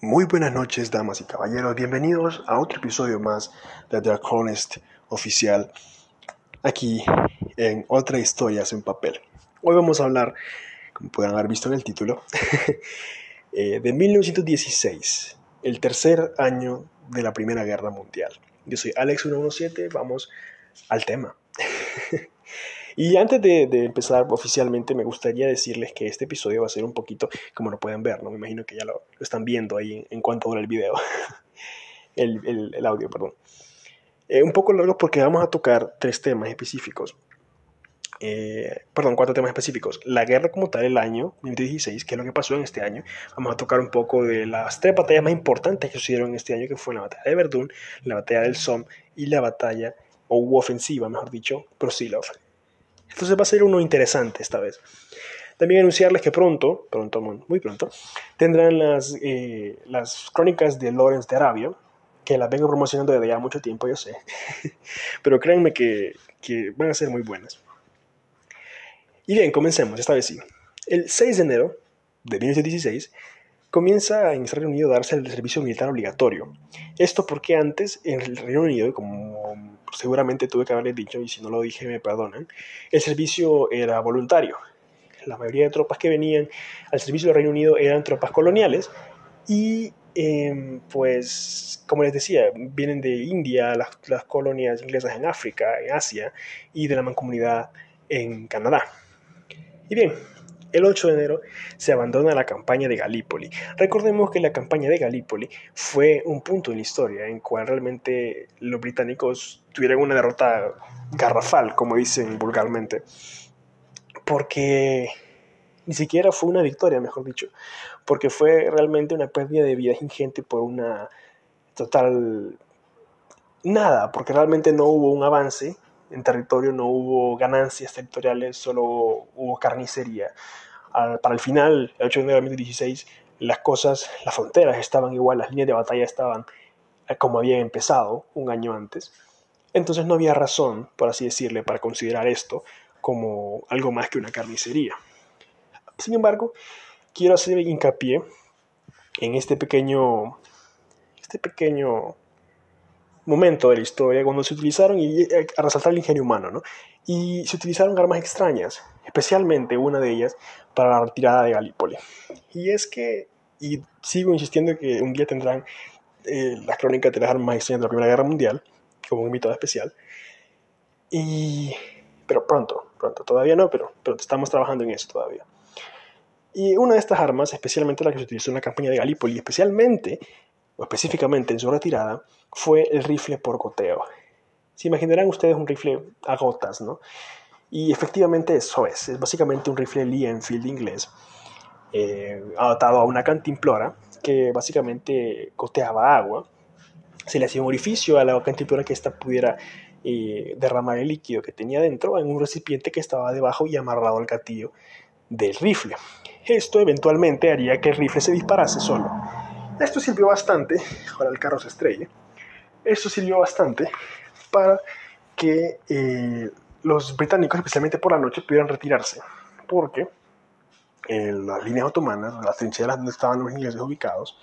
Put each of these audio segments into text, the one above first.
Muy buenas noches, damas y caballeros. Bienvenidos a otro episodio más de The Honest Oficial, aquí en otra historia en papel. Hoy vamos a hablar, como pueden haber visto en el título, eh, de 1916, el tercer año de la Primera Guerra Mundial. Yo soy Alex117, vamos al tema. Y antes de, empezar oficialmente, me gustaría decirles que este episodio va a ser un poquito, como lo pueden ver, ¿no? Me imagino que ya lo, están viendo ahí en, cuanto dura el video, el, audio, perdón. Eh, un poco largo porque vamos a tocar tres temas específicos. Eh, perdón, cuatro temas específicos. La guerra como tal, el año 2016, que es lo que pasó en este año. Vamos a tocar un poco de las tres batallas más importantes que sucedieron en este año, que fue la batalla de Verdún, la batalla del Somme y la batalla, o ofensiva, mejor dicho, Prosilov. Entonces va a ser uno interesante esta vez. También anunciarles que pronto, pronto, muy pronto, tendrán las, eh, las crónicas de Lawrence de Arabia, que las vengo promocionando desde ya mucho tiempo, yo sé. Pero créanme que, que van a ser muy buenas. Y bien, comencemos, esta vez sí. El 6 de enero de 1916 comienza en el Reino Unido a darse el servicio militar obligatorio. Esto porque antes en el Reino Unido, como seguramente tuve que haberles dicho, y si no lo dije me perdonan, el servicio era voluntario. La mayoría de tropas que venían al servicio del Reino Unido eran tropas coloniales y em, pues, como les decía, vienen de India, las, las, colonias inglesas en África, en Asia y de la mancomunidad en Canadá. Y bien, el 8 de enero se abandona la campaña de Galípoli. Recordemos que la campaña de Galípoli fue un punto en la historia en cual realmente los británicos tuvieron una derrota garrafal, como dicen vulgarmente, porque ni siquiera fue una victoria, mejor dicho, porque fue realmente una pérdida de vidas ingente por una total nada, porque realmente no hubo un avance en territorio, no hubo ganancias territoriales, solo hubo carnicería para el final, el 8 de enero de 2016, las cosas, las fronteras estaban igual, las líneas de batalla estaban eh, como habían empezado un año antes. Entonces no había razón, por así decirle, para considerar esto como algo más que una carnicería. Sin embargo, quiero hacer hincapié en este pequeño, este pequeño momento de la historia cuando se utilizaron, y eh, a resaltar el ingenio humano, ¿no? y se utilizaron armas extrañas, especialmente una de ellas para la retirada de Galípoli. Y es que, y sigo insistiendo que un día tendrán eh, las crónicas de las armas extrañas de la Primera Guerra Mundial, como un invitado especial. Y, pero pronto, pronto, todavía no, pero, pero estamos trabajando en eso todavía. Y una de estas armas, especialmente la que se utilizó en la campaña de Galípoli, especialmente, o específicamente en su retirada, fue el rifle por goteo. Se imaginarán ustedes un rifle a gotas, ¿no? Y efectivamente eso es. Es básicamente un rifle Lee Enfield inglés, eh, adaptado a una cantimplora que básicamente goteaba agua. Se le hacía un orificio a la cantimplora que ésta pudiera eh, derramar el líquido que tenía dentro en un recipiente que estaba debajo y amarrado al gatillo del rifle. Esto eventualmente haría que el rifle se disparase solo. Esto sirvió bastante, ahora el carro se estrella, esto sirvió bastante para que eh, los británicos, especialmente por la noche, pudieran retirarse, porque en las líneas otomanas, las trincheras donde estaban los ingleses ubicados,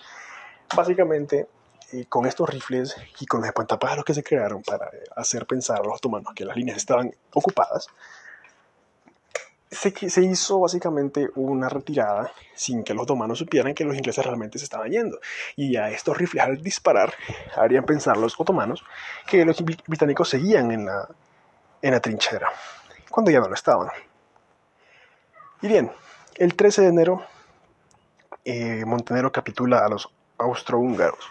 básicamente eh, con estos rifles y con los espantapájaros que se crearon para hacer pensar a los otomanos que las líneas estaban ocupadas, se, hizo básicamente una retirada sin que los otomanos supieran que los ingleses realmente se estaban yendo. Y a estos rifles al disparar harían pensar los otomanos que los británicos seguían en la, en la trinchera, cuando ya no lo estaban. Y bien, el 13 de enero eh, Montenegro capitula a los austrohúngaros.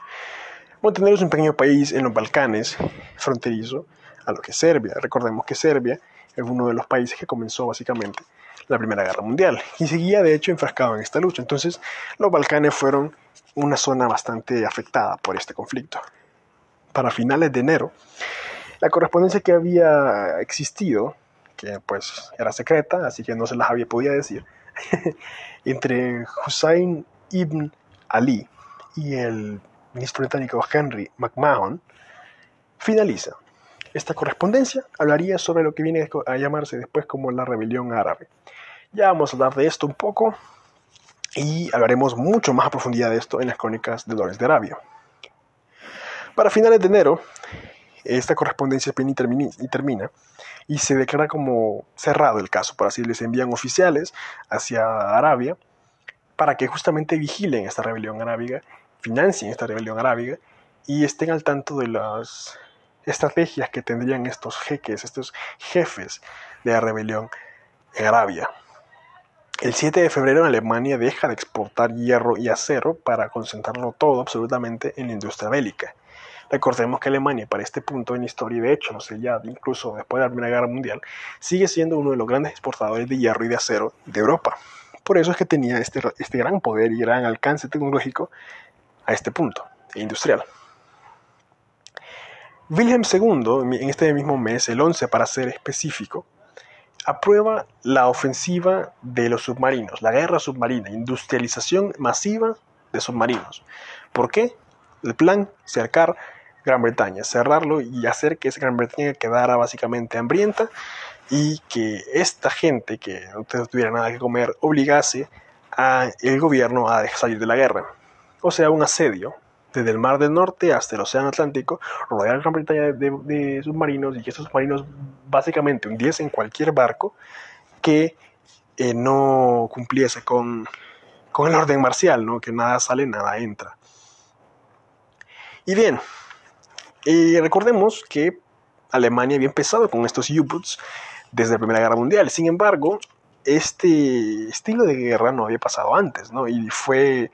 Montenegro es un pequeño país en los Balcanes, fronterizo a lo que es Serbia. Recordemos que Serbia es uno de los países que comenzó básicamente la Primera Guerra Mundial y seguía de hecho enfrascado en esta lucha. Entonces los Balcanes fueron una zona bastante afectada por este conflicto. Para finales de enero, la correspondencia que había existido, que pues era secreta, así que no se las había podido decir, entre Hussein ibn Ali y el ministro británico Henry McMahon, finaliza. Esta correspondencia hablaría sobre lo que viene a llamarse después como la rebelión árabe. Ya vamos a hablar de esto un poco Y hablaremos mucho más a profundidad de esto en las crónicas de Dolores de Arabia. Para finales de enero, esta correspondencia y termina y se declara como cerrado el caso, por así les envían oficiales hacia Arabia para que justamente vigilen esta rebelión arábiga, financien esta rebelión arábiga y estén al tanto de las estrategias que tendrían estos jeques, estos jefes de la rebelión en Arabia. El 7 de febrero Alemania deja de exportar hierro y acero para concentrarlo todo absolutamente en la industria bélica. Recordemos que Alemania para este punto en la historia, y de hecho, no sé, ya incluso después de la Primera Guerra Mundial, sigue siendo uno de los grandes exportadores de hierro y de acero de Europa. Por eso es que tenía este, este gran poder y gran alcance tecnológico a este punto, industrial. Wilhelm II, en este mismo mes, el 11 para ser específico, aprueba la ofensiva de los submarinos, la guerra submarina, industrialización masiva de submarinos. ¿Por qué? El plan, cercar Gran Bretaña, cerrarlo y hacer que esa Gran Bretaña quedara básicamente hambrienta y que esta gente que no tuviera nada que comer obligase al gobierno a salir de la guerra. O sea, un asedio desde el Mar del Norte hasta el Océano Atlántico, rodear Gran Bretaña de, submarinos y que estos submarinos básicamente hundiesen cualquier barco que eh, no cumpliese con, con el orden marcial, ¿no? que nada sale, nada entra. Y bien, recordemos que Alemania había empezado con estos U-Boats desde la Primera Guerra Mundial. Sin embargo, este estilo de guerra no había pasado antes, ¿no? Y fue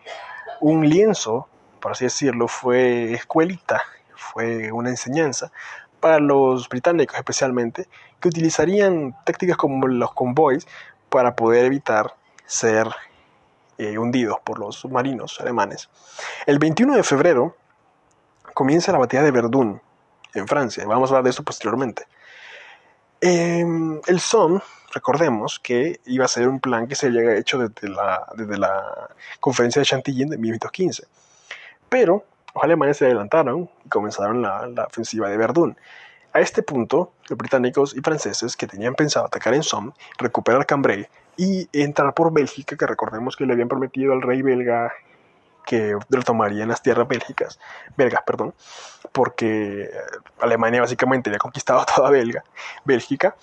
un lienzo, por así decirlo, fue escuelita, fue una enseñanza para los británicos especialmente, que utilizarían tácticas como los convoys para poder evitar ser eh, hundidos por los submarinos alemanes. El 21 de febrero comienza la batalla de Verdún, en Francia. Vamos a hablar de eso posteriormente. Em, el Somme, recordemos que iba a ser un plan que se había hecho desde la, desde la conferencia de Chantilly de 1815. Pero los alemanes se adelantaron y comenzaron la, ofensiva de Verdún. A este punto, los británicos y franceses que tenían pensado atacar en Somme, recuperar Cambrai y entrar por Bélgica, que recordemos que le habían prometido al rey belga que lo tomaría en las tierras bélgicas, belgas, perdón, porque Alemania básicamente había conquistado toda Belga, Bélgica.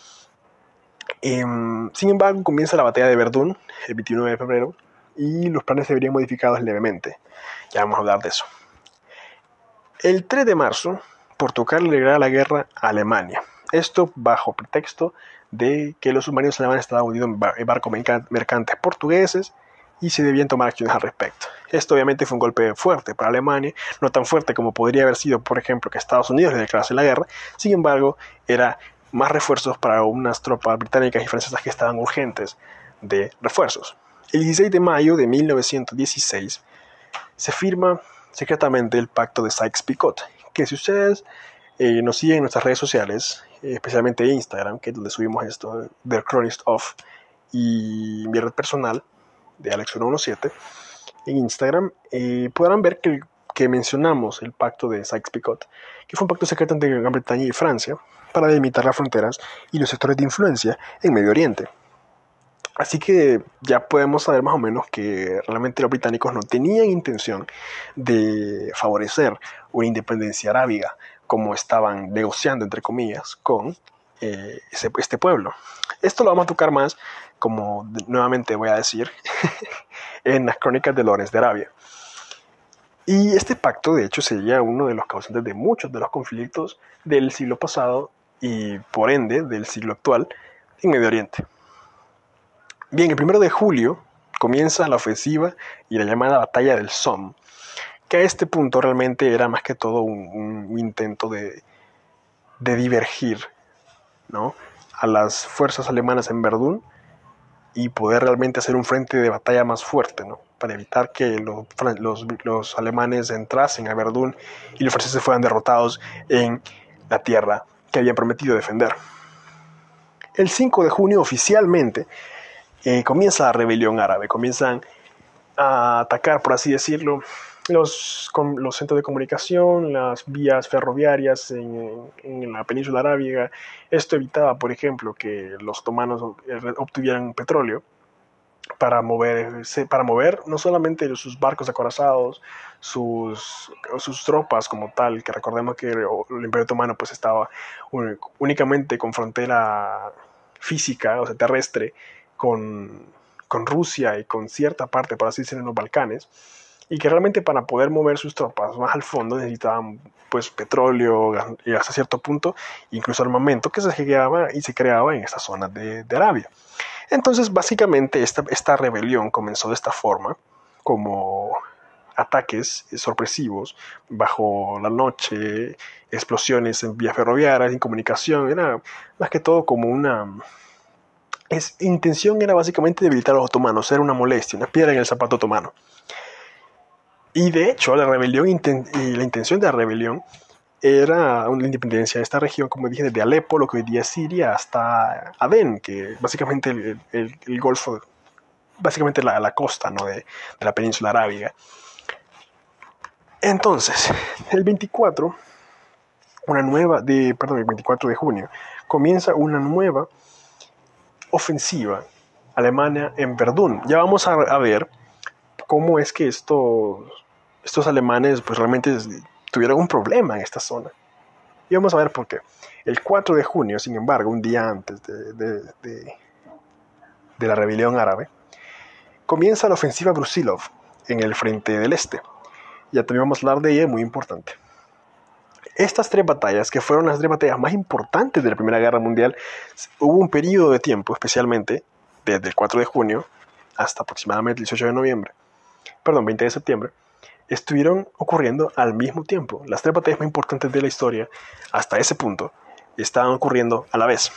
Em, sin embargo, comienza la batalla de Verdún el 29 de febrero y los planes se verían modificados levemente. Ya vamos a hablar de eso. El 3 de marzo, Portugal le la guerra a Alemania. Esto bajo pretexto de que los submarinos alemanes estaban hundidos en barcos mercantes portugueses y se debían tomar acciones al respecto. Esto obviamente fue un golpe fuerte para Alemania, no tan fuerte como podría haber sido, por ejemplo, que Estados Unidos le declarase la guerra, sin embargo, era más refuerzos para unas tropas británicas y francesas que estaban urgentes de refuerzos. El 16 de mayo de 1916 se firma secretamente el pacto de Sykes-Picot, que si ustedes eh, nos siguen en nuestras redes sociales, especialmente Instagram, que es donde subimos esto, The Chronist of, y mi red personal, de Alex117 en Instagram, eh, podrán ver que, que, mencionamos el pacto de Sykes-Picot, que fue un pacto secreto entre Gran Bretaña y Francia para delimitar las fronteras y los sectores de influencia en Medio Oriente. Así que ya podemos saber más o menos que realmente los británicos no tenían intención de favorecer una independencia arábiga como estaban negociando, entre comillas, con eh, este pueblo. Esto lo vamos a tocar más como nuevamente voy a decir, en las crónicas de Lorenz de Arabia. Y este pacto, de hecho, sería uno de los causantes de muchos de los conflictos del siglo pasado y, por ende, del siglo actual en Medio Oriente. Bien, el primero de julio comienza la ofensiva y la llamada Batalla del Somme, que a este punto realmente era más que todo un, intento de, de divergir ¿no? a las fuerzas alemanas en Verdún y poder realmente hacer un frente de batalla más fuerte, ¿no? Para evitar que los, los, los alemanes entrasen a Verdún y los franceses fueran derrotados en la tierra que habían prometido defender. El 5 de junio oficialmente eh, comienza la rebelión árabe, comienzan a atacar, por así decirlo, los, centros de comunicación, las vías ferroviarias en, en, la península arábiga. Esto evitaba, por ejemplo, que los otomanos eh, obtuvieran petróleo para mover, para mover no solamente sus barcos acorazados, sus, sus tropas como tal, que recordemos que el Imperio Otomano pues estaba únicamente con frontera física, o sea, terrestre, con, Rusia y con cierta parte, por así decirlo, en los Balcanes, y que realmente para poder mover sus tropas más al fondo necesitaban pues petróleo y hasta cierto punto incluso armamento que se creaba y se creaba en estas zonas de, Arabia. Entonces básicamente esta, esta rebelión comenzó de esta forma, como ataques sorpresivos bajo la noche, explosiones en vías ferroviarias, en comunicación, era más que todo como una... Intención era básicamente debilitar a los otomanos, era una molestia, una piedra en el zapato otomano. Y de hecho, la rebelión y la intención de la rebelión era una independencia de esta región, como dije, desde Alepo, lo que hoy día es Siria, hasta Adén, que básicamente el, Golfo, básicamente la, la costa ¿no? de, la península arábiga. Entonces, el 24, una nueva, perdón, el 24 de junio, comienza una nueva ofensiva alemana en Verdún. Ya vamos a, ver cómo es que estos estos alemanes pues realmente tuvieron un problema en esta zona. Y vamos a ver por qué. El 4 de junio, sin embargo, un día antes de, de, la rebelión árabe, comienza la ofensiva Brusilov en el frente del este. Ya también vamos a hablar de ella, muy importante. Estas tres batallas, que fueron las tres batallas más importantes de la Primera Guerra Mundial, hubo un periodo de tiempo, especialmente desde el 4 de junio hasta aproximadamente el 18 de noviembre, perdón, 20 de septiembre, estuvieron ocurriendo al mismo tiempo. Las tres batallas más importantes de la historia, hasta ese punto, estaban ocurriendo a la vez.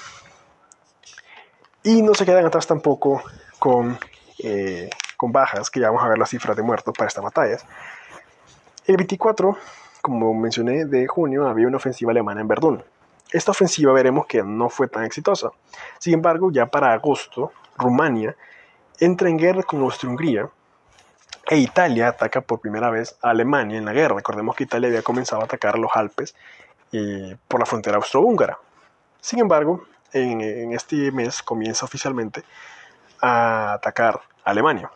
Y no se quedan atrás tampoco con, eh, con bajas, que ya vamos a ver las cifras de muertos para estas batallas. El 24, como mencioné, de junio había una ofensiva alemana en Verdún. Esta ofensiva veremos que no fue tan exitosa. Sin embargo, ya para agosto, Rumania entra en guerra con Austria-Hungría e Italia ataca por primera vez a Alemania en la guerra. Recordemos que Italia había comenzado a atacar los Alpes eh, por la frontera austrohúngara. Sin embargo, en, este mes comienza oficialmente a atacar a Alemania.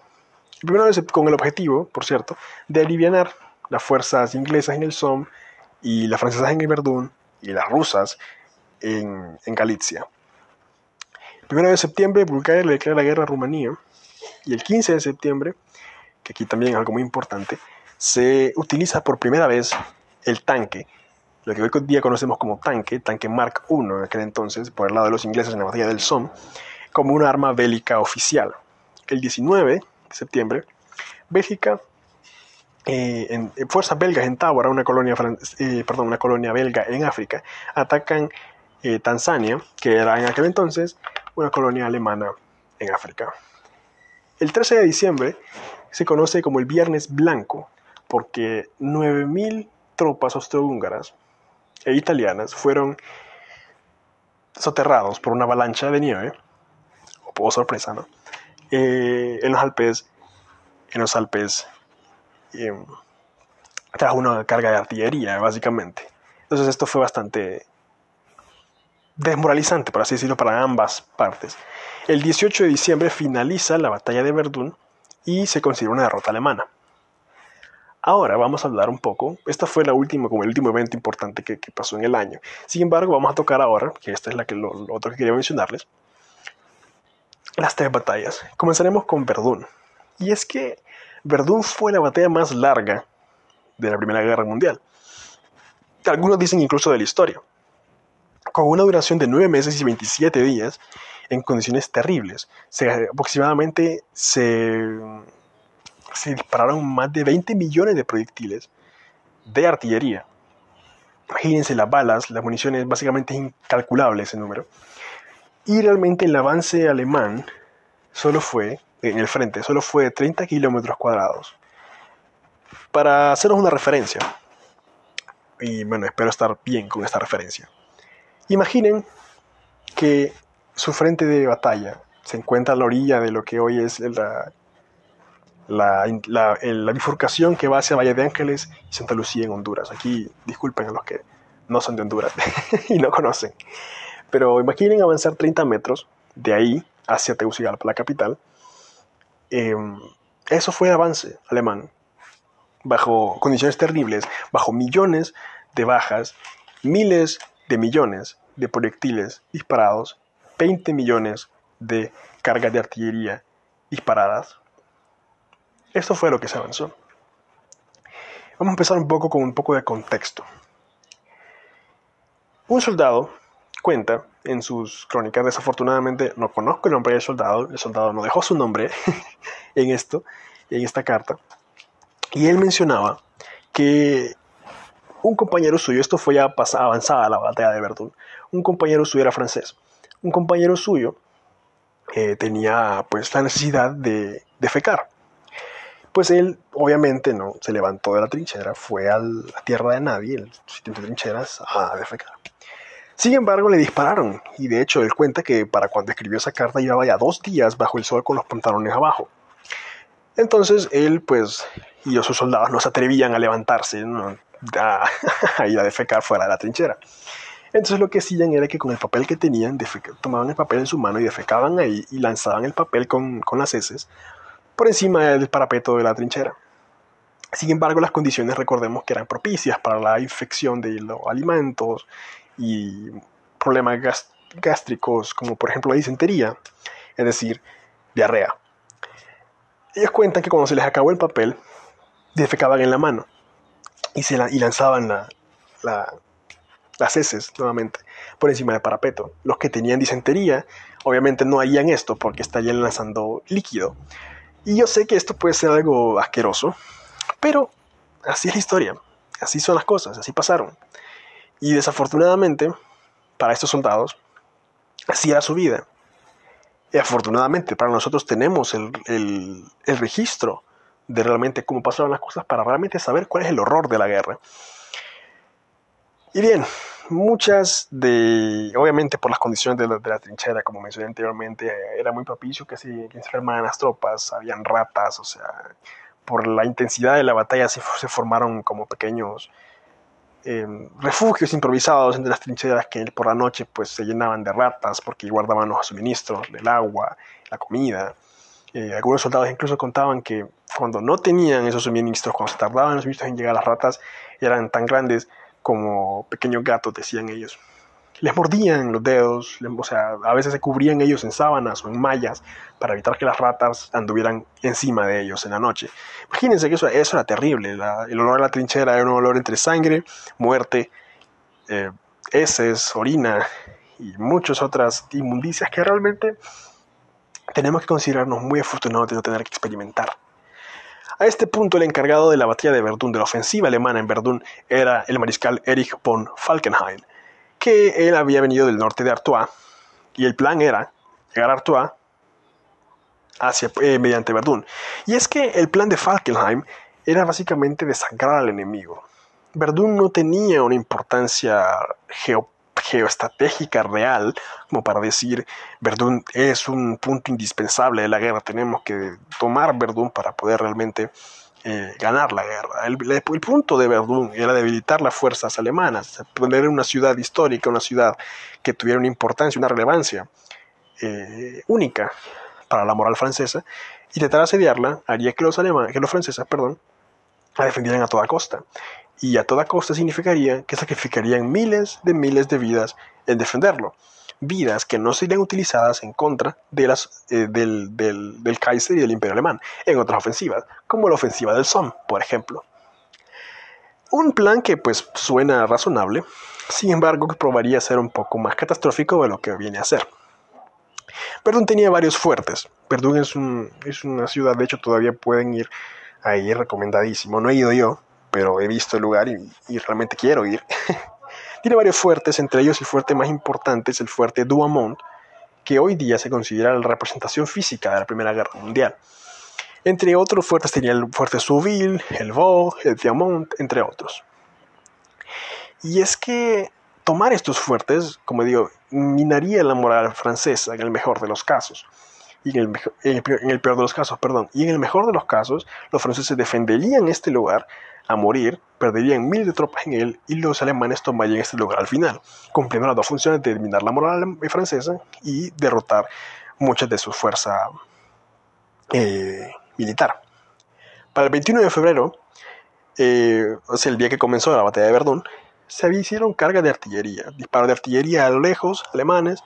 Primero con el objetivo, por cierto, de aliviar las fuerzas inglesas en el Somme y las francesas en el Verdún y las rusas en, en Galicia. El 1 de septiembre Bulgaria le declara la guerra a Rumanía y el 15 de septiembre que aquí también es algo muy importante, se utiliza por primera vez el tanque, lo que hoy día conocemos como tanque, tanque Mark I en aquel entonces, por el lado de los ingleses en la batalla del Somme, como una arma bélica oficial. El 19 de septiembre, Bélgica, eh, en, fuerzas belgas en Tábara, una colonia, eh, perdón, una colonia belga en África, atacan eh, Tanzania, que era en aquel entonces una colonia alemana en África. El 13 de diciembre, se conoce como el Viernes Blanco porque 9.000 tropas austrohúngaras e italianas fueron soterrados por una avalancha de nieve, o sorpresa, ¿no? Eh, en los Alpes, en los Alpes, eh, tras una carga de artillería, básicamente. Entonces esto fue bastante desmoralizante, por así decirlo, para ambas partes. El 18 de diciembre finaliza la batalla de Verdún y se considera una derrota alemana. Ahora vamos a hablar un poco, esta fue la última, como el último evento importante que, pasó en el año. Sin embargo, vamos a tocar ahora, que esta es la que, lo, otro que quería mencionarles, las tres batallas. Comenzaremos con Verdún. Y es que Verdún fue la batalla más larga de la Primera Guerra Mundial. Algunos dicen incluso de la historia. Con una duración de 9 meses y 27 días, en condiciones terribles. aproximadamente se, se dispararon más de 20 millones de proyectiles de artillería. Imagínense las balas, las municiones, básicamente incalculable ese número. Y realmente el avance alemán solo fue, en el frente, solo fue de 30 kilómetros cuadrados. Para haceros una referencia, y bueno, espero estar bien con esta referencia. Imaginen que su frente de batalla se encuentra a la orilla de lo que hoy es la, la, bifurcación que va hacia Valle de Ángeles y Santa Lucía en Honduras. Aquí disculpen a los que no son de Honduras y no conocen. Pero imaginen avanzar 30 metros de ahí hacia Tegucigalpa, la capital, em, eso fue avance alemán, bajo condiciones terribles, bajo millones de bajas, miles de millones de proyectiles disparados, 20 millones de cargas de artillería disparadas. Esto fue lo que se avanzó. Vamos a empezar un poco con un poco de contexto. Un soldado cuenta en sus crónicas, desafortunadamente no conozco el nombre del soldado, el soldado no dejó su nombre en esto, en esta carta, y él mencionaba que un compañero suyo, esto fue ya avanzada la batalla de Verdún, un compañero suyo era francés, un compañero suyo eh, tenía pues la necesidad de defecar. Pues él obviamente no se levantó de la trinchera, fue a la tierra de nadie, el sitio de trincheras, a defecar. Sin embargo, le dispararon, y de hecho él cuenta que para cuando escribió esa carta llevaba ya dos días bajo el sol con los pantalones abajo. Entonces él, pues, y sus soldados no se atrevían a levantarse, a, ir a defecar fuera de la trinchera. Entonces lo que hacían era que con el papel que tenían, tomaban el papel en su mano y defecaban ahí y lanzaban el papel con, con las heces por encima del parapeto de la trinchera. Sin embargo, las condiciones recordemos que eran propicias para la infección de los alimentos y problemas gástricos como por ejemplo la disentería, es decir, diarrea. Ellos cuentan que cuando se les acabó el papel, defecaban en la mano y, se y lanzaban las heces nuevamente por encima del parapeto. Los que tenían disentería, obviamente no harían esto porque estarían lanzando líquido. Y yo sé que esto puede ser algo asqueroso, pero así es la historia, así son las cosas, así pasaron. Y desafortunadamente, para estos soldados, así era su vida. Y afortunadamente, para nosotros tenemos el, el, registro de realmente cómo pasaron las cosas para realmente saber cuál es el horror de la guerra. Y bien, muchas de, obviamente por las condiciones de la, trinchera, como mencioné anteriormente, era muy propicio que se, que se enfermaran las tropas, habían ratas, o sea, por la intensidad de la batalla se, se formaron como pequeños Em, refugios improvisados entre las trincheras que por la noche pues se llenaban de ratas porque guardaban los suministros, el agua, la comida. Eh, algunos soldados incluso contaban que cuando no tenían esos suministros, cuando se tardaban los suministros en llegar, las ratas eran tan grandes como pequeños gatos, decían ellos les mordían los dedos, o sea, a veces se cubrían ellos en sábanas o en mallas para evitar que las ratas anduvieran encima de ellos en la noche. Imagínense que eso, era terrible, el olor a la trinchera era un olor entre sangre, muerte, eh, heces, orina y muchas otras inmundicias que realmente tenemos que considerarnos muy afortunados de no tener que experimentar. A este punto, el encargado de la batalla de Verdún, de la ofensiva alemana en Verdún, era el mariscal Erich von Falkenhayn, que él había venido del norte de Artois y el plan era llegar a Artois hacia, eh, mediante Verdún. Y es que el plan de Falkenheim era básicamente desangrar al enemigo. Verdún no tenía una importancia geoestratégica real como para decir Verdún es un punto indispensable de la guerra, tenemos que tomar Verdún para poder realmente eh, ganar la guerra. El, punto de Verdún era debilitar las fuerzas alemanas, poner una ciudad histórica, una ciudad que tuviera una importancia, una relevancia eh, única para la moral francesa, y tratar de asediarla haría que los, alemanes, que los franceses perdón, la defendieran a toda costa. Y a toda costa significaría que sacrificarían miles de miles de vidas en defenderlo vidas que no serían utilizadas en contra de las, eh, del, del, Kaiser y del Imperio Alemán en otras ofensivas, como la ofensiva del Somme, por ejemplo. Un plan que pues suena razonable, sin embargo que probaría ser un poco más catastrófico de lo que viene a ser. Verdún tenía varios fuertes. Verdún es, un, es una ciudad, de hecho todavía pueden ir ahí, recomendadísimo. No he ido yo, pero he visto el lugar y, y realmente quiero ir. Tiene varios fuertes, entre ellos el fuerte más importante es el fuerte Douaumont, que hoy día se considera la representación física de la Primera Guerra Mundial. Entre otros fuertes tenía el fuerte Souville, el Vaux, el Diamant, entre otros. Y es que tomar estos fuertes, como digo, minaría la moral francesa en el mejor de los casos. Y en el, en el peor de los casos, perdón. Y en el mejor de los casos, los franceses defenderían este lugar a morir, perderían mil de tropas en él y los alemanes tomarían este lugar al final, cumpliendo las dos funciones de eliminar la moral francesa y derrotar muchas de su fuerza eh, militar. Para el 21 de febrero, eh, o sea, el día que comenzó la batalla de Verdún, se hicieron cargas de artillería, disparos de artillería a lo lejos, alemanes,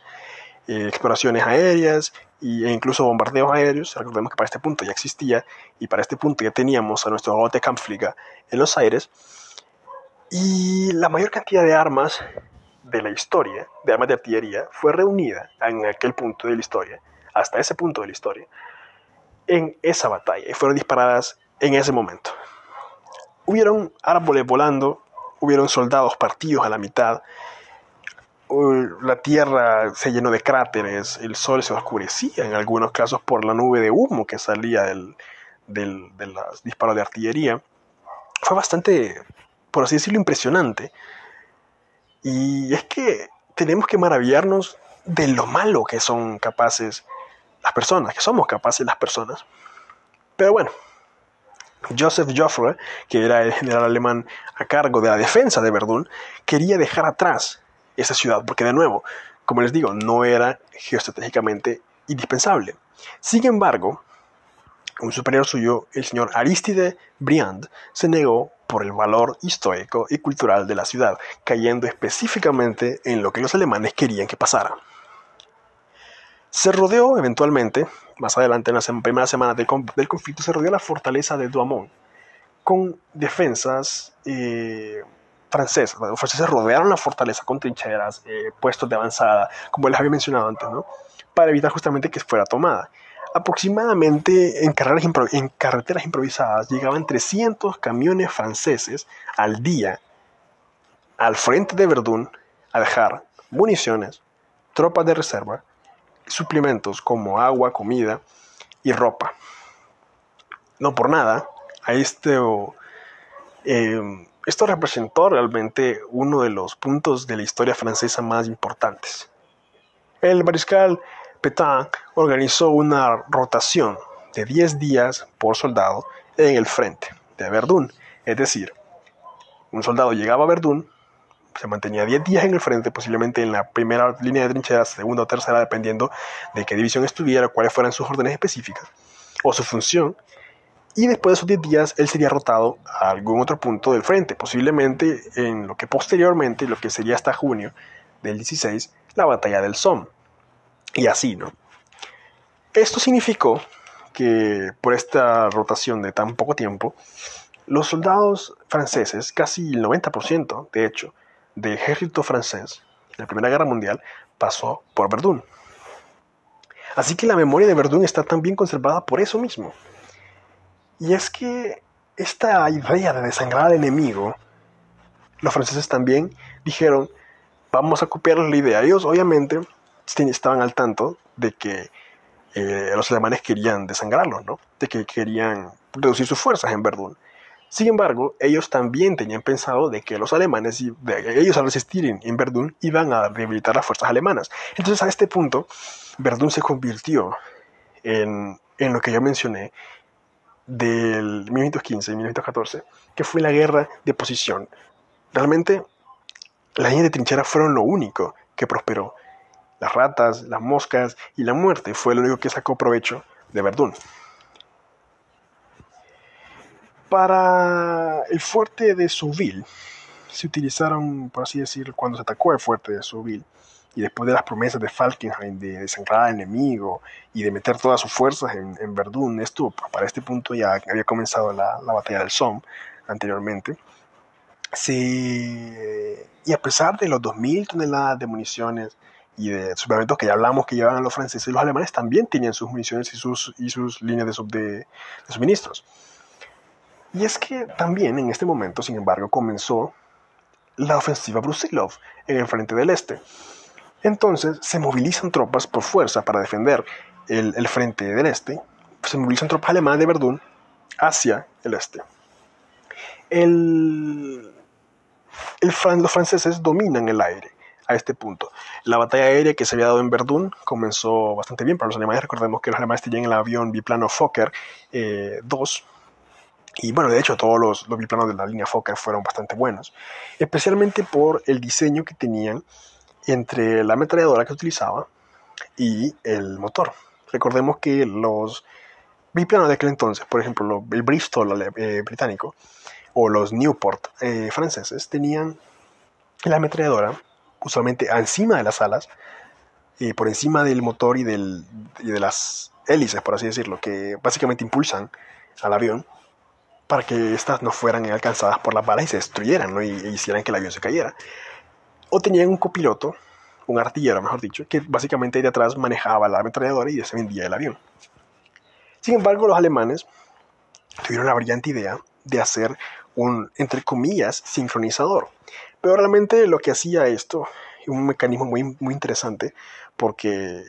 eh, exploraciones aéreas e incluso bombardeos aéreos. Recordemos que para este punto ya existía y para este punto ya teníamos a nuestro Rote Kampfliga en los aires. Y la mayor cantidad de armas de la historia, de armas de artillería, fue reunida en aquel punto de la historia, hasta ese punto de la historia, en esa batalla y fueron disparadas en ese momento. Hubieron árboles volando, hubieron soldados partidos a la mitad, la tierra se llenó de cráteres, el sol se oscurecía en algunos casos por la nube de humo que salía del, del, de los disparos de artillería. Fue bastante, por así decirlo, impresionante. Y es que tenemos que maravillarnos de lo malo que son capaces las personas, que somos capaces las personas. Pero bueno, Joseph Joffre, que era el general alemán a cargo de la defensa de Verdún, quería dejar atrás esa ciudad, porque de nuevo, como les digo, no era geoestratégicamente indispensable. Sin embargo, un superior suyo, el señor Aristide Briand, se negó por el valor histórico y cultural de la ciudad, cayendo específicamente en lo que los alemanes querían que pasara. Se rodeó eventualmente, más adelante en las primeras semanas del, conflicto, se rodeó la fortaleza de Douaumont con defensas eh, francesas. Los franceses rodearon la fortaleza con trincheras, eh, puestos de avanzada, como les había mencionado antes, ¿no? para evitar justamente que fuera tomada. Aproximadamente en, en carreteras improvisadas llegaban 300 camiones franceses al día al frente de Verdún a dejar municiones, tropas de reserva, suplementos como agua, comida y ropa. No por nada, a este, eh, esto representó realmente uno de los puntos de la historia francesa más importantes. El mariscal Petain organizó una rotación de 10 días por soldado en el frente de Verdún. Es decir, un soldado llegaba a Verdún, se mantenía 10 días en el frente, posiblemente en la primera línea de trincheras, segunda o tercera, dependiendo de qué división estuviera, cuáles fueran sus órdenes específicas o su función. Y después de esos 10 días, él sería rotado a algún otro punto del frente, posiblemente en lo que posteriormente, lo que sería hasta junio del 16, la batalla del Somme. Y así, ¿no? Esto significó que por esta rotación de tan poco tiempo, los soldados franceses, casi el 90% de hecho, del ejército francés en la Primera Guerra Mundial pasó por Verdún. Así que la memoria de Verdún está tan bien conservada por eso mismo. Y es que esta idea de desangrar al enemigo, los franceses también dijeron, vamos a copiar la idea. Ellos obviamente estaban al tanto de que eh, los alemanes querían desangrarlos, ¿no? De que querían reducir sus fuerzas en Verdún. Sin embargo, ellos también tenían pensado de que los alemanes, ellos al resistir en, Verdún, iban a debilitar las fuerzas alemanas. Entonces, a este punto, Verdún se convirtió en, en lo que yo mencioné del 1915 y 1914, que fue la guerra de posición. Realmente, las líneas de trinchera fueron lo único que prosperó las ratas, las moscas y la muerte fue lo único que sacó provecho de Verdún. Para el fuerte de Souville se utilizaron, por así decir, cuando se atacó el fuerte de Souville y después de las promesas de Falkenhayn de desanclar al enemigo y de meter todas sus fuerzas en, Verdún, esto para este punto ya había comenzado la, batalla del Somme anteriormente. y a pesar de los 2.000 toneladas de municiones y de suplementos que ya hablamos que llevaban los franceses, los alemanes también tenían sus municiones y sus, y sus líneas de, de, suministros. Y es que también en este momento, sin embargo, comenzó la ofensiva Brusilov en el frente del este. Entonces se movilizan tropas por fuerza para defender el, frente del este. Se movilizan tropas alemanas de Verdún hacia el este. El, el, los franceses dominan el aire a este punto. La batalla aérea que se había dado en Verdún comenzó bastante bien para los alemanes. Recordemos que los alemanes tenían el avión biplano Fokker 2. Eh, y bueno, de hecho todos los, los, biplanos de la línea Fokker fueron bastante buenos. Especialmente por el diseño que tenían entre la ametralladora que utilizaba y el motor. Recordemos que los biplanos de aquel entonces, por ejemplo, el Bristol eh, británico o los Newport eh, franceses, tenían la ametralladora usualmente encima de las alas, y por encima del motor y, del, y de las hélices, por así decirlo, que básicamente impulsan al avión para que éstas no fueran alcanzadas por las balas y se destruyeran ¿no? y, hicieran que el avión se cayera. O tenían un copiloto, un artillero, mejor dicho, que básicamente de atrás manejaba la ametralladora y defendía el avión. Sin embargo, los alemanes tuvieron la brillante idea de hacer un, entre comillas, sincronizador. Pero realmente lo que hacía esto, un mecanismo muy, muy interesante, porque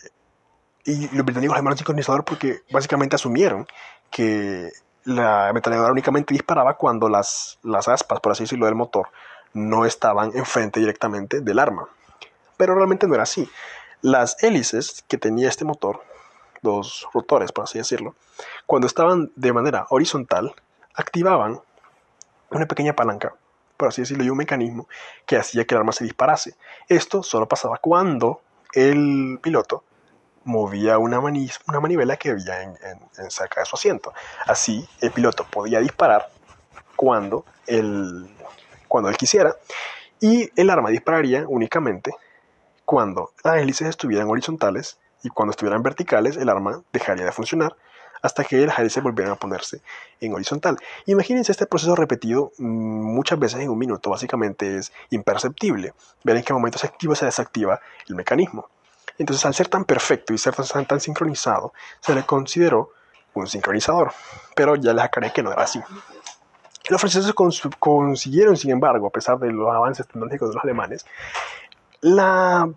y los británicos llamaron sincronizador porque básicamente asumieron que la ametralladora únicamente disparaba cuando las, las aspas, por así decirlo, del motor no estaban enfrente directamente del arma. Pero realmente no era así. Las hélices que tenía este motor, los rotores, por así decirlo, cuando estaban de manera horizontal, activaban una pequeña palanca, por así decirlo, y un mecanismo que hacía que el arma se disparase. Esto solo pasaba cuando el piloto movía una, una manivela que había en, cerca de su asiento. Así, el piloto podía disparar cuando él, cuando él quisiera y el arma dispararía únicamente cuando las hélices estuvieran horizontales y cuando estuvieran verticales el arma dejaría de funcionar hasta que las hélices volvieran a ponerse en horizontal. Imagínense este proceso repetido mm, muchas veces en un minuto, básicamente es imperceptible. Ver en qué momento se activa se desactiva el mecanismo. Entonces, al ser tan perfecto y ser tan, sincronizado, se le consideró un sincronizador. Pero ya les aclaré que no era así. Los franceses consiguieron, sin embargo, a pesar de los avances tecnológicos de los alemanes, la,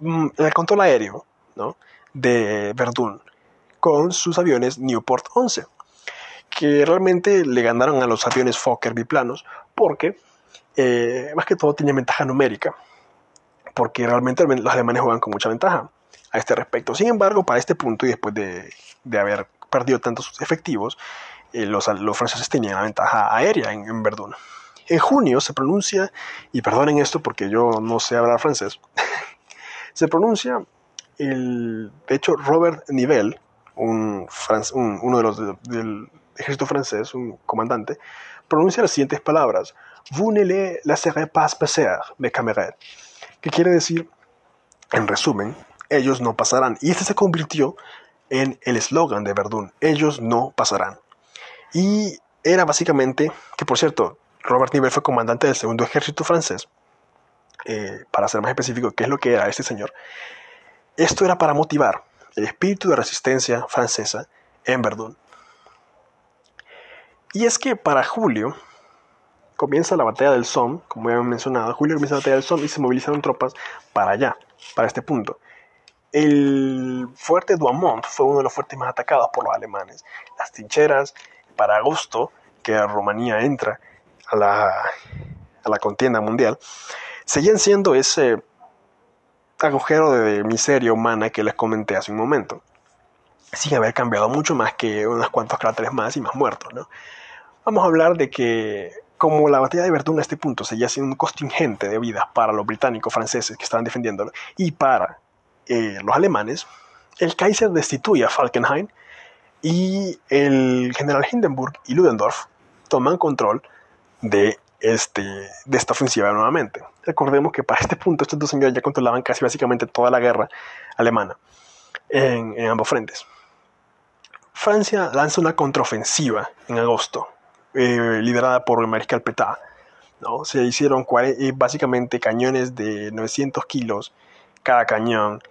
mm, el control aéreo de Verdun con sus aviones Newport 11, que realmente le ganaron a los aviones Fokker biplanos porque, eh, más que todo, tenía ventaja numérica porque realmente los alemanes juegan con mucha ventaja a este respecto. Sin embargo, para este punto y después de, haber perdido tantos efectivos, eh, los, franceses tenían la ventaja aérea en, Verdun. En junio se pronuncia, y perdonen esto porque yo no sé hablar francés, se pronuncia el, de hecho, Robert Nivelle, un, uno de los del ejército francés, un comandante, pronuncia las siguientes palabras. Vous ne les laisserez pas passer, mes camarades que quiere decir, en resumen, ellos no pasarán. Y este se convirtió en el eslogan de Verdún, ellos no pasarán. Y era básicamente, que por cierto, Robert Nivel fue comandante del segundo ejército francés, eh, para ser más específico, ¿qué es lo que era este señor? Esto era para motivar el espíritu de resistencia francesa en Verdún. Y es que para Julio, comienza la batalla del Somme, como ya he mencionado, julio comienza la batalla del Somme y se movilizaron tropas para allá, para este punto. El fuerte Douaumont fue uno de los fuertes más atacados por los alemanes. Las trincheras, para agosto, que Rumanía entra a la, contienda mundial, seguían siendo ese agujero de miseria humana que les comenté hace un momento, sin haber cambiado mucho más que unos cuantos cráteres más y más muertos. ¿no? Vamos a hablar de que como la batalla de Verdun a este punto seguía siendo un costo ingente de vidas para los británicos franceses que estaban defendiéndolo y para eh, los alemanes, el Kaiser destituye a Falkenhayn y el general Hindenburg y Ludendorff toman control de, este, de esta ofensiva nuevamente. Recordemos que para este punto estos dos señores ya controlaban casi básicamente toda la guerra alemana en, en ambos frentes. Francia lanza una contraofensiva en agosto eh, liderada por el mariscal Petá. ¿no? Se hicieron eh, básicamente cañones de 900 kilos cada cañón,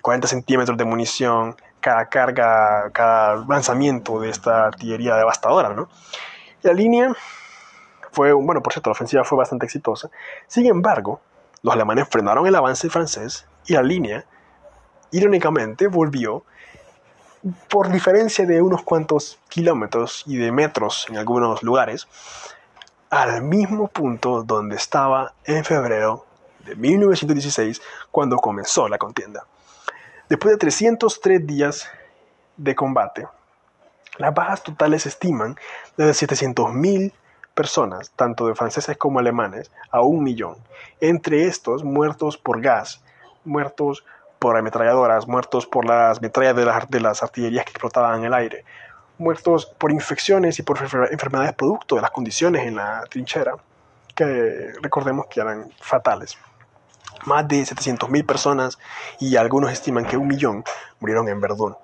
40 centímetros de munición, cada carga, cada lanzamiento de esta artillería devastadora. ¿no? la línea fue, bueno, por cierto, la ofensiva fue bastante exitosa. Sin embargo, los alemanes frenaron el avance francés y la línea, irónicamente, volvió por diferencia de unos cuantos kilómetros y de metros en algunos lugares, al mismo punto donde estaba en febrero de 1916 cuando comenzó la contienda. Después de 303 días de combate, las bajas totales se estiman desde 700.000 personas, tanto de franceses como alemanes, a un millón. Entre estos, muertos por gas, muertos por ametralladoras, muertos por las metrallas de las, de las artillerías que explotaban en el aire, muertos por infecciones y por enfermedades producto de las condiciones en la trinchera, que recordemos que eran fatales. Más de 700.000 personas y algunos estiman que un millón murieron en Verdún,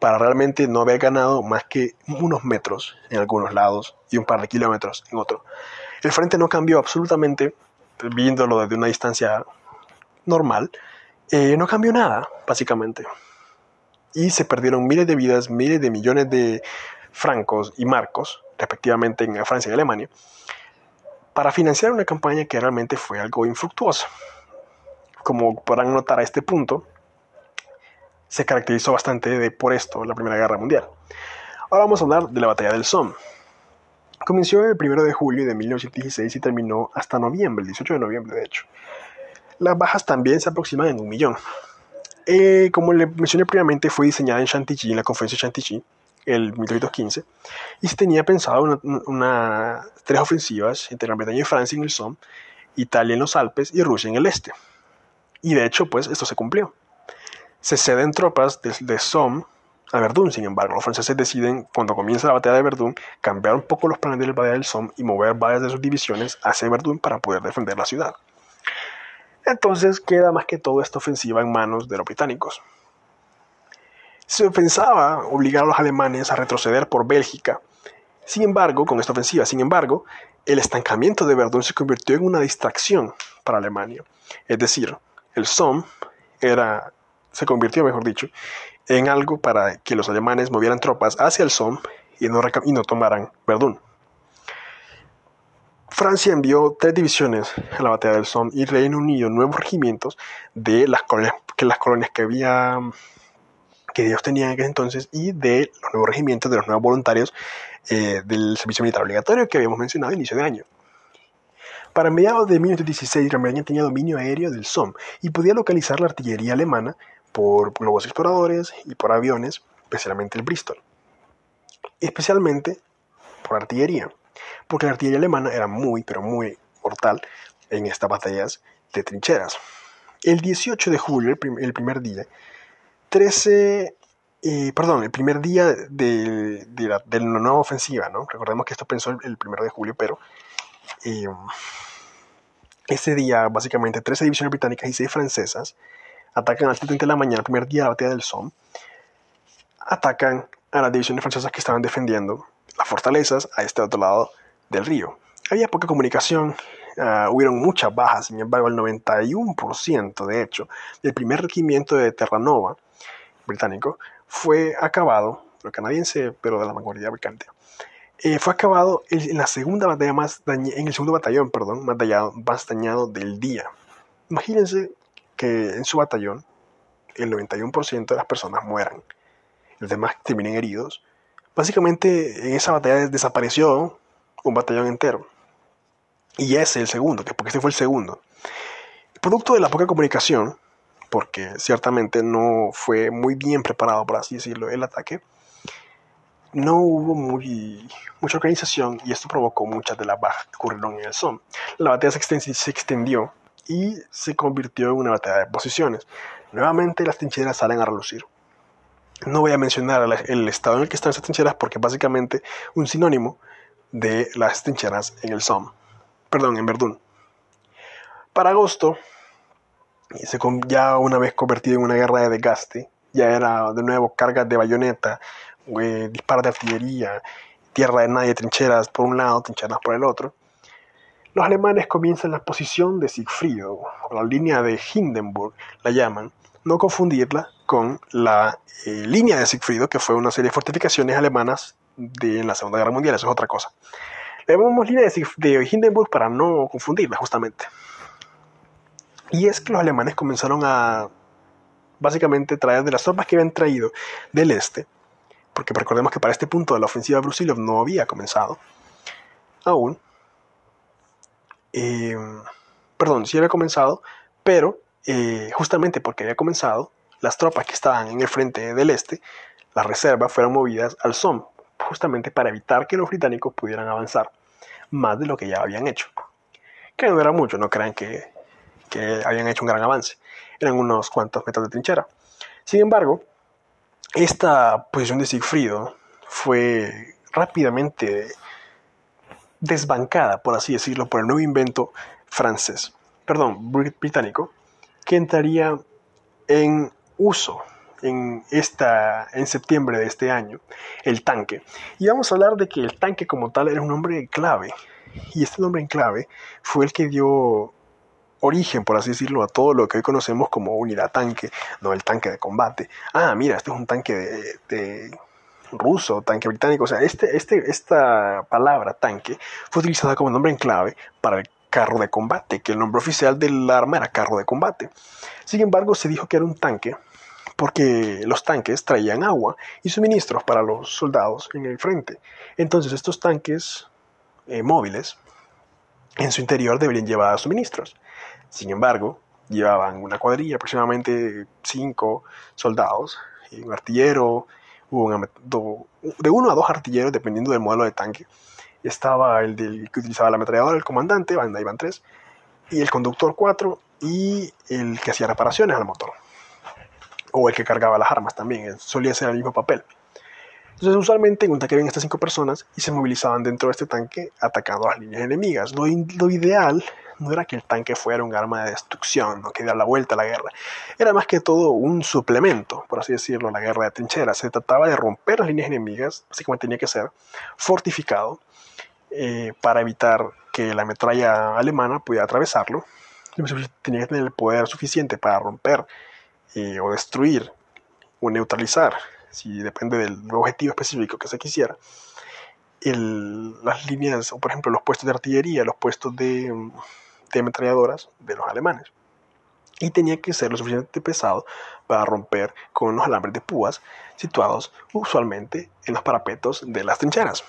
para realmente no haber ganado más que unos metros en algunos lados y un par de kilómetros en otro. El frente no cambió absolutamente, viéndolo desde una distancia normal, eh, no cambió nada, básicamente. Y se perdieron miles de vidas, miles de millones de francos y marcos, respectivamente en Francia y Alemania, para financiar una campaña que realmente fue algo infructuosa. Como podrán notar a este punto, se caracterizó bastante de, por esto la Primera Guerra Mundial. Ahora vamos a hablar de la Batalla del Somme. Comenzó el 1 de julio de 1916 y terminó hasta noviembre, el 18 de noviembre de hecho. Las bajas también se aproximan en un millón. Eh, como le mencioné previamente, fue diseñada en Chantilly, en la conferencia de Chantilly, el 1815, y se tenía pensado una, una, tres ofensivas entre Gran Bretaña y Francia en el Somme, Italia en los Alpes y Rusia en el este. Y de hecho, pues esto se cumplió. Se ceden tropas desde de Somme a Verdún, sin embargo, los franceses deciden, cuando comienza la batalla de Verdún, cambiar un poco los planes de la batalla del Somme y mover varias de sus divisiones hacia Verdún para poder defender la ciudad. Entonces queda más que todo esta ofensiva en manos de los británicos. Se pensaba obligar a los alemanes a retroceder por Bélgica. Sin embargo, con esta ofensiva, sin embargo, el estancamiento de Verdún se convirtió en una distracción para Alemania. Es decir, el Somme era, se convirtió, mejor dicho, en algo para que los alemanes movieran tropas hacia el Somme y no, y no tomaran Verdún. Francia envió tres divisiones a la batalla del Somme y Reino Unido nuevos regimientos de las colonias que, las colonias que había que ellos tenían en aquel entonces y de los nuevos regimientos de los nuevos voluntarios eh, del servicio militar obligatorio que habíamos mencionado a inicio de año. Para mediados de 1916, Gran Bretaña tenía dominio aéreo del Somme y podía localizar la artillería alemana por globos exploradores y por aviones, especialmente el Bristol. Especialmente por artillería porque la artillería alemana era muy, pero muy mortal en estas batallas de trincheras. El 18 de julio, el, primer día, 13, eh, perdón, el primer día de, la, nueva ofensiva, ¿no? Recordemos que esto pensó el, el 1 de julio, pero eh, ese día, básicamente, 13 divisiones británicas y 6 francesas atacan al 30 de la mañana, el primer día de la batalla del Somme, atacan a las divisiones francesas que estaban defendiendo las fortalezas a este otro lado del río. Había poca comunicación, uh, hubieron muchas bajas, sin embargo el 91% de hecho del primer regimiento de Terranova británico fue acabado, lo canadiense pero de la vanguardia británica, eh, fue acabado en la segunda batalla más en el segundo batallón, perdón, más dañado, más dañado del día. Imagínense que en su batallón el 91% de las personas mueran, los demás terminen heridos. Básicamente en esa batalla desapareció un batallón entero. Y ese es el segundo, que porque este fue el segundo. Producto de la poca comunicación, porque ciertamente no fue muy bien preparado, por así decirlo, el ataque, no hubo muy, mucha organización y esto provocó muchas de las bajas que ocurrieron en el Somme. La batalla se, extendió y se convirtió en una batalla de posiciones. Nuevamente las trincheras salen a relucir. No voy a mencionar el estado en el que están esas trincheras porque básicamente un sinónimo de las trincheras en el Somme, perdón, en Verdún. Para agosto, ya una vez convertido en una guerra de desgaste, ya era de nuevo cargas de bayoneta, eh, disparos de artillería, tierra de nadie, trincheras por un lado, trincheras por el otro. Los alemanes comienzan la posición de Siegfriedo, o la línea de Hindenburg, la llaman, no confundirla con la eh, línea de Siegfriedo, que fue una serie de fortificaciones alemanas de la Segunda Guerra Mundial, eso es otra cosa. Le llamamos línea de, Hindenburg para no confundirla, justamente. Y es que los alemanes comenzaron a básicamente traer de las tropas que habían traído del este, porque recordemos que para este punto de la ofensiva Brusilov no había comenzado aún. Eh, perdón, sí había comenzado, pero eh, justamente porque había comenzado, las tropas que estaban en el frente del este, las reservas, fueron movidas al Somme, justamente para evitar que los británicos pudieran avanzar más de lo que ya habían hecho. Que no era mucho, no crean que, que habían hecho un gran avance, eran unos cuantos metros de trinchera. Sin embargo, esta posición de Sigfrido fue rápidamente desbancada, por así decirlo, por el nuevo invento francés, perdón, británico, que entraría en uso en, esta, en septiembre de este año, el tanque. Y vamos a hablar de que el tanque como tal era un nombre clave. Y este nombre en clave fue el que dio origen, por así decirlo, a todo lo que hoy conocemos como unidad tanque, no el tanque de combate. Ah, mira, este es un tanque de, ruso, tanque británico. O sea, este, este, esta palabra tanque fue utilizada como nombre en clave para el carro de combate, que el nombre oficial del arma era carro de combate. Sin embargo, se dijo que era un tanque porque los tanques traían agua y suministros para los soldados en el frente. Entonces estos tanques eh, móviles en su interior deberían llevar suministros. Sin embargo, llevaban una cuadrilla, aproximadamente cinco soldados, y un artillero, de uno a dos artilleros, dependiendo del modelo de tanque. Estaba el del, que utilizaba la ametralladora, el comandante, ahí van tres, y el conductor cuatro, y el que hacía reparaciones al motor o el que cargaba las armas también, eh, solía ser el mismo papel. Entonces, usualmente en un tanque ven estas cinco personas y se movilizaban dentro de este tanque atacando a las líneas enemigas. Lo, ideal no era que el tanque fuera un arma de destrucción, no que diera la vuelta a la guerra. Era más que todo un suplemento, por así decirlo, a la guerra de trincheras. Se trataba de romper las líneas enemigas, así como tenía que ser fortificado eh, para evitar que la metralla alemana pudiera atravesarlo. Tenía que tener el poder suficiente para romper eh, o destruir o neutralizar, si depende del objetivo específico que se quisiera, las líneas, o por ejemplo los puestos de artillería, los puestos de, de ametralladoras de los alemanes. Y tenía que ser lo suficientemente pesado para romper con los alambres de púas situados usualmente en los parapetos de las trincheras.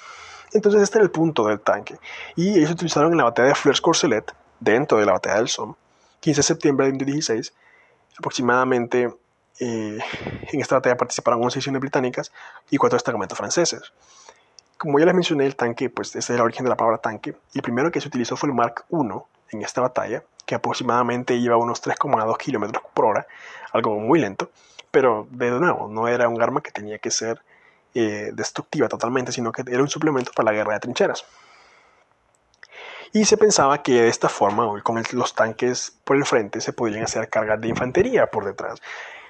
Entonces este era el punto del tanque. Y ellos utilizaron en la batalla de Flers-Courcelette, dentro de la batalla del Somme, 15 de septiembre de 2016, Aproximadamente eh, en esta batalla participaron 11 secciones británicas y 4 destacamentos franceses. Como ya les mencioné, el tanque, pues ese es el origen de la palabra tanque. El primero que se utilizó fue el Mark I en esta batalla, que aproximadamente iba a unos 3,2 kilómetros por hora, algo muy lento. Pero de nuevo, no era un arma que tenía que ser eh, destructiva totalmente, sino que era un suplemento para la guerra de trincheras y se pensaba que de esta forma, con los tanques por el frente, se podrían hacer cargas de infantería por detrás.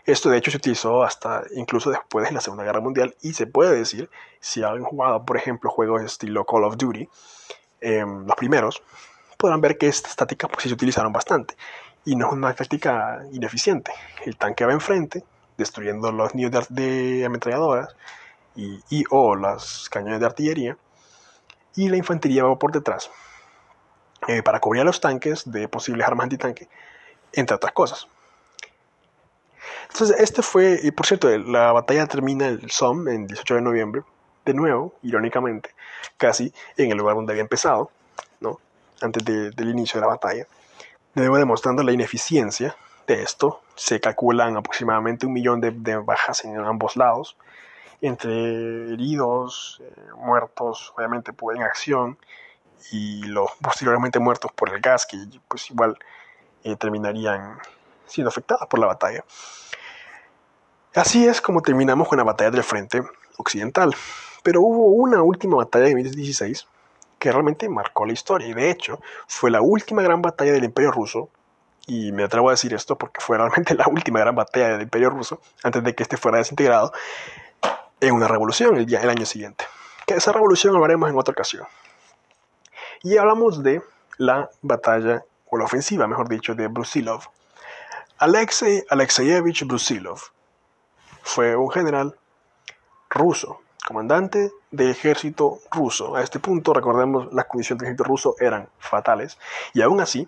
Esto de hecho se utilizó hasta incluso después de la Segunda Guerra Mundial y se puede decir, si han jugado por ejemplo juegos estilo Call of Duty, em, los primeros, podrán ver que estas tácticas pues, se utilizaron bastante y no es una táctica ineficiente. El tanque va enfrente, destruyendo los nidos de, ametralladoras y, o los cañones de artillería y la infantería va por detrás eh, para cubrir a los tanques de posibles armas antitanque, entre otras cosas. Entonces, este fue, y por cierto, la batalla termina el Somme en 18 de noviembre, de nuevo, irónicamente, casi en el lugar donde había empezado, ¿no? antes del inicio de la batalla, de nuevo demostrando la ineficiencia de esto. Se calculan aproximadamente un millón de, bajas en ambos lados, entre heridos, eh, muertos, obviamente pues, en acción, y los posteriormente muertos por el gas, que pues igual eh, terminarían siendo afectados por la batalla. Así es como terminamos con la batalla del frente occidental. Pero hubo una última batalla de 1916 que realmente marcó la historia y de hecho fue la última gran batalla del Imperio Ruso y me atrevo a decir esto porque fue realmente la última gran batalla del Imperio Ruso antes de que este fuera desintegrado en una revolución el, día, el año siguiente. Que esa revolución hablaremos en otra ocasión. Y hablamos de la batalla, o la ofensiva, mejor dicho, de Brusilov. Alexei Alexeyevich Brusilov fue un general ruso, comandante del ejército ruso. A este punto, recordemos, las condiciones del ejército ruso eran fatales. Y aún así,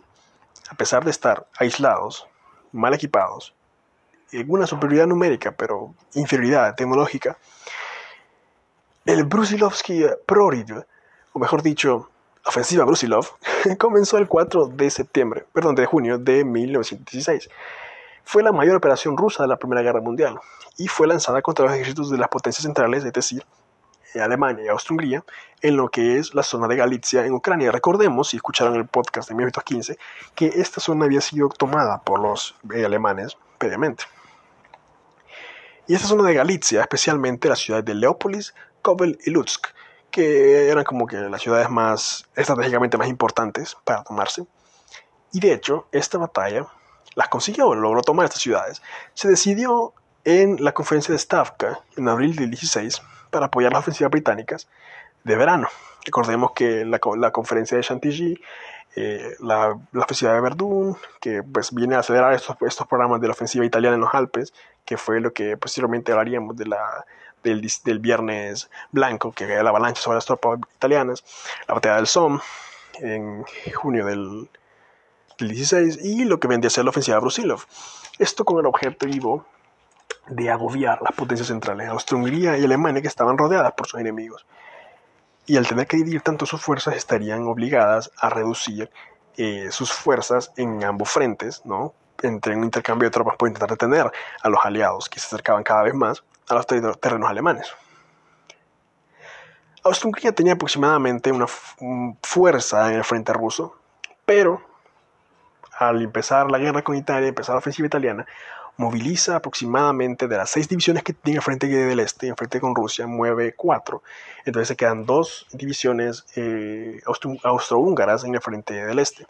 a pesar de estar aislados, mal equipados, en una superioridad numérica, pero inferioridad tecnológica, el Brusilovsky Prorid, o mejor dicho, ofensiva Brusilov comenzó el 4 de septiembre, perdón, de junio de 1916. Fue la mayor operación rusa de la Primera Guerra Mundial y fue lanzada contra los ejércitos de las potencias centrales, es decir, Alemania y Austria-Hungría, en lo que es la zona de Galicia en Ucrania. Recordemos, si escucharon el podcast de 1915, que esta zona había sido tomada por los eh, alemanes previamente. Y esta zona de Galicia, especialmente la ciudad de Leópolis, Kovel y Lutsk, que eran como que las ciudades más estratégicamente más importantes para tomarse. Y de hecho, esta batalla las consiguió, logró tomar estas ciudades. Se decidió en la conferencia de Stavka en abril del 16 para apoyar las ofensivas británicas de verano. Recordemos que la, conferencia de Chantilly, eh, la, ofensiva de Verdún, que pues viene a acelerar estos, estos programas de la ofensiva italiana en los Alpes, que fue lo que posteriormente hablaríamos de la, del, del viernes blanco, que era la avalancha sobre las tropas italianas, la batalla del Somme en junio del, 16 y lo que vendría a ser la ofensiva de Brusilov. Esto con el objetivo de agobiar las potencias centrales, Austria-Hungría y Alemania, que estaban rodeadas por sus enemigos. Y al tener que dividir tanto sus fuerzas, estarían obligadas a reducir eh, sus fuerzas en ambos frentes, ¿no? Entre un intercambio de tropas por intentar detener a los aliados que se acercaban cada vez más a los terrenos alemanes. Austria-Hungría tenía aproximadamente una fuerza en el frente ruso, pero al empezar la guerra con Italia, empezar la ofensiva italiana, moviliza aproximadamente de las seis divisiones que tiene frente del este, en frente con Rusia, mueve cuatro. Entonces se quedan dos divisiones eh, austrohúngaras en el frente del este.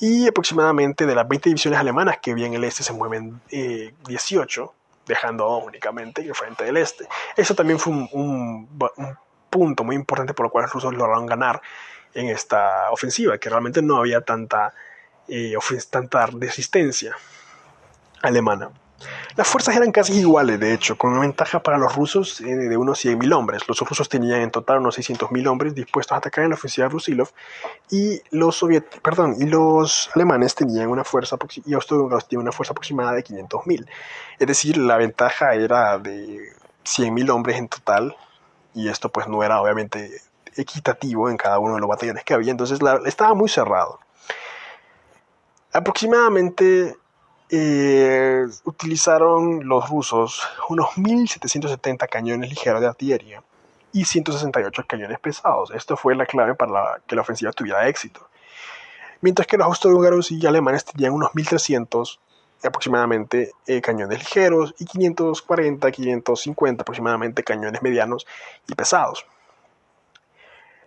Y aproximadamente de las 20 divisiones alemanas que había en el este se mueven 18, eh, dejando únicamente en el frente del este. Eso también fue un, un punto muy importante por lo cual los rusos lograron ganar en esta ofensiva, que realmente no había tanta, eh, tanta resistencia alemana. Las fuerzas eran casi iguales, de hecho, con una ventaja para los rusos eh, de unos 100.000 hombres. Los rusos tenían en total unos 600.000 hombres dispuestos a atacar en la ofensiva de Brusilov y los perdón, y los alemanes tenían una fuerza y tenían una fuerza aproximada de 500.000. Es decir, la ventaja era de 100.000 hombres en total y esto pues no era obviamente equitativo en cada uno de los batallones que había, entonces estaba muy cerrado. Aproximadamente eh, utilizaron los rusos unos 1.770 cañones ligeros de artillería y 168 cañones pesados. Esto fue la clave para que la ofensiva tuviera éxito. Mientras que los austrohúngaros y alemanes tenían unos 1.300 aproximadamente eh, cañones ligeros y 540, 550 aproximadamente cañones medianos y pesados.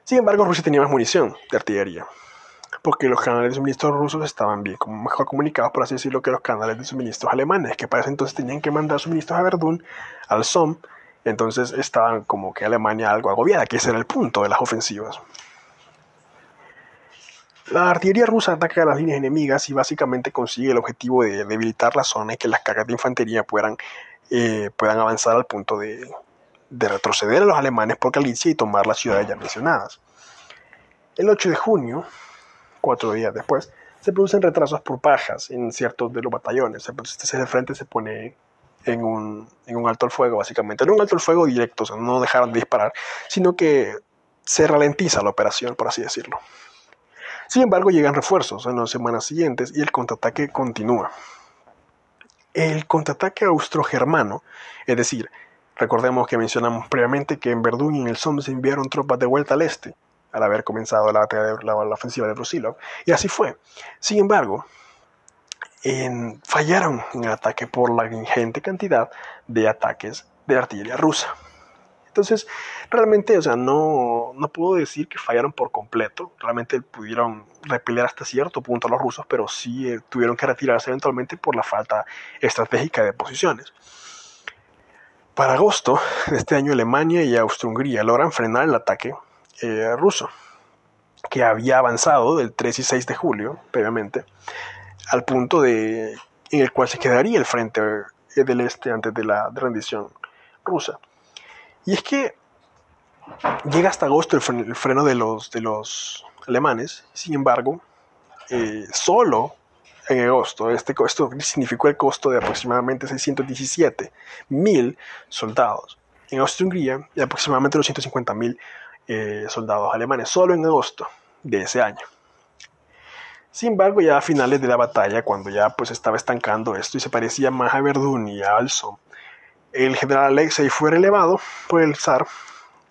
Sin embargo, Rusia tenía más munición de artillería porque los canales de suministro rusos estaban bien, como mejor comunicados, por así decirlo, que los canales de suministros alemanes, que para ese entonces tenían que mandar suministros a Verdún, al Somme, entonces estaban como que Alemania algo agobiada, que ese era el punto de las ofensivas. La artillería rusa ataca a las líneas enemigas y básicamente consigue el objetivo de debilitar la zona y que las cargas de infantería puedan, eh, puedan avanzar al punto de, de retroceder a los alemanes por Galicia y tomar las ciudades ya mencionadas. El 8 de junio, cuatro días después, se producen retrasos por pajas en ciertos de los batallones. El frente se pone en un, en un alto al fuego, básicamente. No un alto al fuego directo, o sea, no dejaron de disparar, sino que se ralentiza la operación, por así decirlo. Sin embargo, llegan refuerzos en las semanas siguientes y el contraataque continúa. El contraataque austro-germano, es decir, recordemos que mencionamos previamente que en Verdún y en el Somme se enviaron tropas de vuelta al este, al haber comenzado la, la, ofensiva de Brusilov. Y así fue. Sin embargo, fallaron en el ataque por la ingente cantidad de ataques de artillería rusa. Entonces, realmente, o sea, no, no puedo decir que fallaron por completo. Realmente pudieron repeler hasta cierto punto a los rusos, pero sí eh, tuvieron que retirarse eventualmente por la falta estratégica de posiciones. Para agosto de este año, Alemania y Austria-Hungría logran frenar el ataque eh, ruso, que había avanzado del 3 y 6 de julio, previamente, al punto de, en el cual se quedaría el frente eh, del este antes de la rendición rusa. Y es que llega hasta agosto el, freno de los, de los alemanes, sin embargo, eh, solo en agosto, este, esto significó el costo de aproximadamente 617 mil soldados en Austria-Hungría aproximadamente 250 mil eh, soldados alemanes solo en agosto de ese año. Sin embargo, ya a finales de la batalla, cuando ya pues estaba estancando esto y se parecía más a Verdún y a Alsom, el general Alexei fue relevado por el zar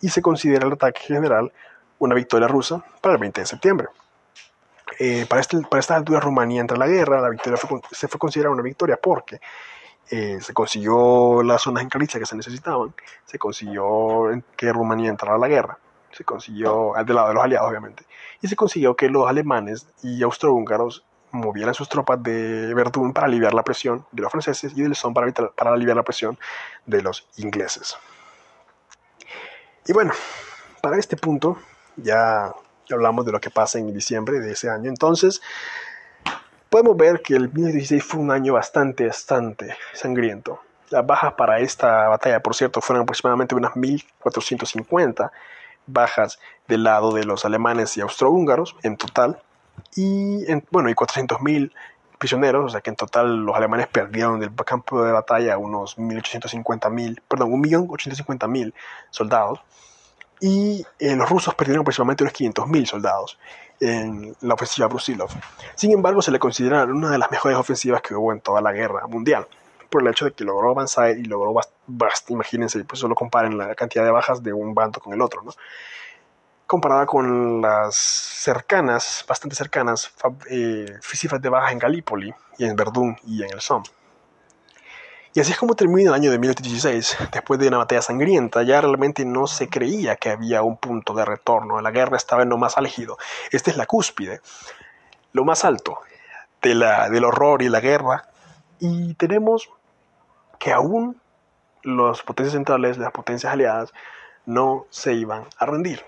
y se considera el ataque general una victoria rusa para el 20 de septiembre. Eh, para, este, para esta altura Rumanía entra en la guerra, la victoria se fue considerada una victoria porque eh, se consiguió las zonas en Galicia que se necesitaban, se consiguió que Rumanía entrara a la guerra, se consiguió, del lado de los aliados obviamente, y se consiguió que los alemanes y austrohúngaros movieran sus tropas de Verdún para aliviar la presión de los franceses y del Somme para, para aliviar la presión de los ingleses. Y bueno, para este punto ya hablamos de lo que pasa en diciembre de ese año, entonces podemos ver que el 1916 fue un año bastante, bastante sangriento. Las bajas para esta batalla, por cierto, fueron aproximadamente unas 1450 bajas del lado de los alemanes y austrohúngaros en total y bueno y 400.000 prisioneros, o sea que en total los alemanes perdieron del campo de batalla unos 1.850.000, perdón, 1.850.000 soldados y eh, los rusos perdieron aproximadamente unos 500.000 soldados en la ofensiva Brusilov. Sin embargo, se le considera una de las mejores ofensivas que hubo en toda la guerra mundial por el hecho de que logró avanzar y logró imagínense, pues solo comparen la cantidad de bajas de un bando con el otro, ¿no? Comparada con las cercanas, bastante cercanas, eh, de bajas en Galípoli y en Verdún y en el Somme. Y así es como termina el año de 1816. Después de una batalla sangrienta, ya realmente no se creía que había un punto de retorno. La guerra estaba en lo más álgido. Esta es la cúspide, lo más alto de la, del horror y la guerra. Y tenemos que aún las potencias centrales, las potencias aliadas, no se iban a rendir.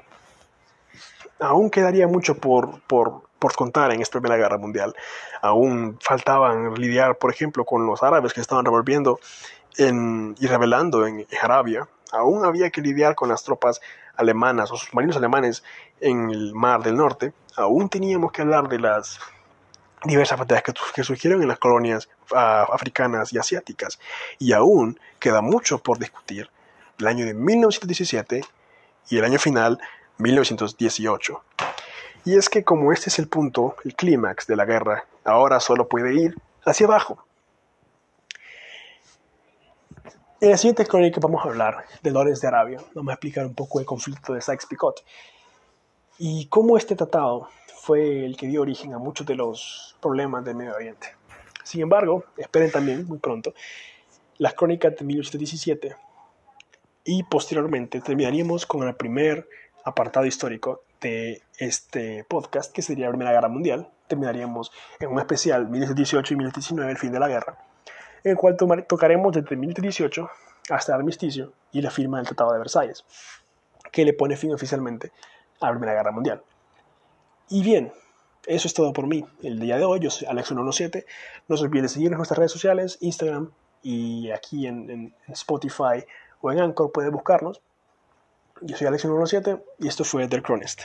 Aún quedaría mucho por, por, por contar en esta Primera Guerra Mundial. Aún faltaban lidiar, por ejemplo, con los árabes que estaban revolviendo en, y rebelando en, Arabia. Aún había que lidiar con las tropas alemanas o submarinos alemanes en el Mar del Norte. Aún teníamos que hablar de las diversas batallas que, surgieron en las colonias ah, africanas y asiáticas. Y aún queda mucho por discutir el año de 1917 y el año final 1918. Y es que como este es el punto, el clímax de la guerra, ahora solo puede ir hacia abajo. En la siguiente crónica vamos a hablar de Lores de Arabia. Vamos a explicar un poco el conflicto de Sykes-Picot y cómo este tratado fue el que dio origen a muchos de los problemas del Medio Oriente. Sin embargo, esperen también muy pronto las crónicas de 1817 y posteriormente terminaríamos con el primer apartado histórico de este podcast, que sería la Primera Guerra Mundial. Terminaríamos en un especial 1818 y 1819, el fin de la guerra, en el cual tocaremos desde 1818 hasta el armisticio y la firma del Tratado de Versalles, que le pone fin oficialmente a la Primera Guerra Mundial. Y bien, eso es todo por mí. El día de hoy, yo soy Alex117. No se olviden de seguirnos en nuestras redes sociales, Instagram y aquí en, Spotify o en Anchor pueden buscarnos. Yo soy Alex117 y esto fue The Chronist.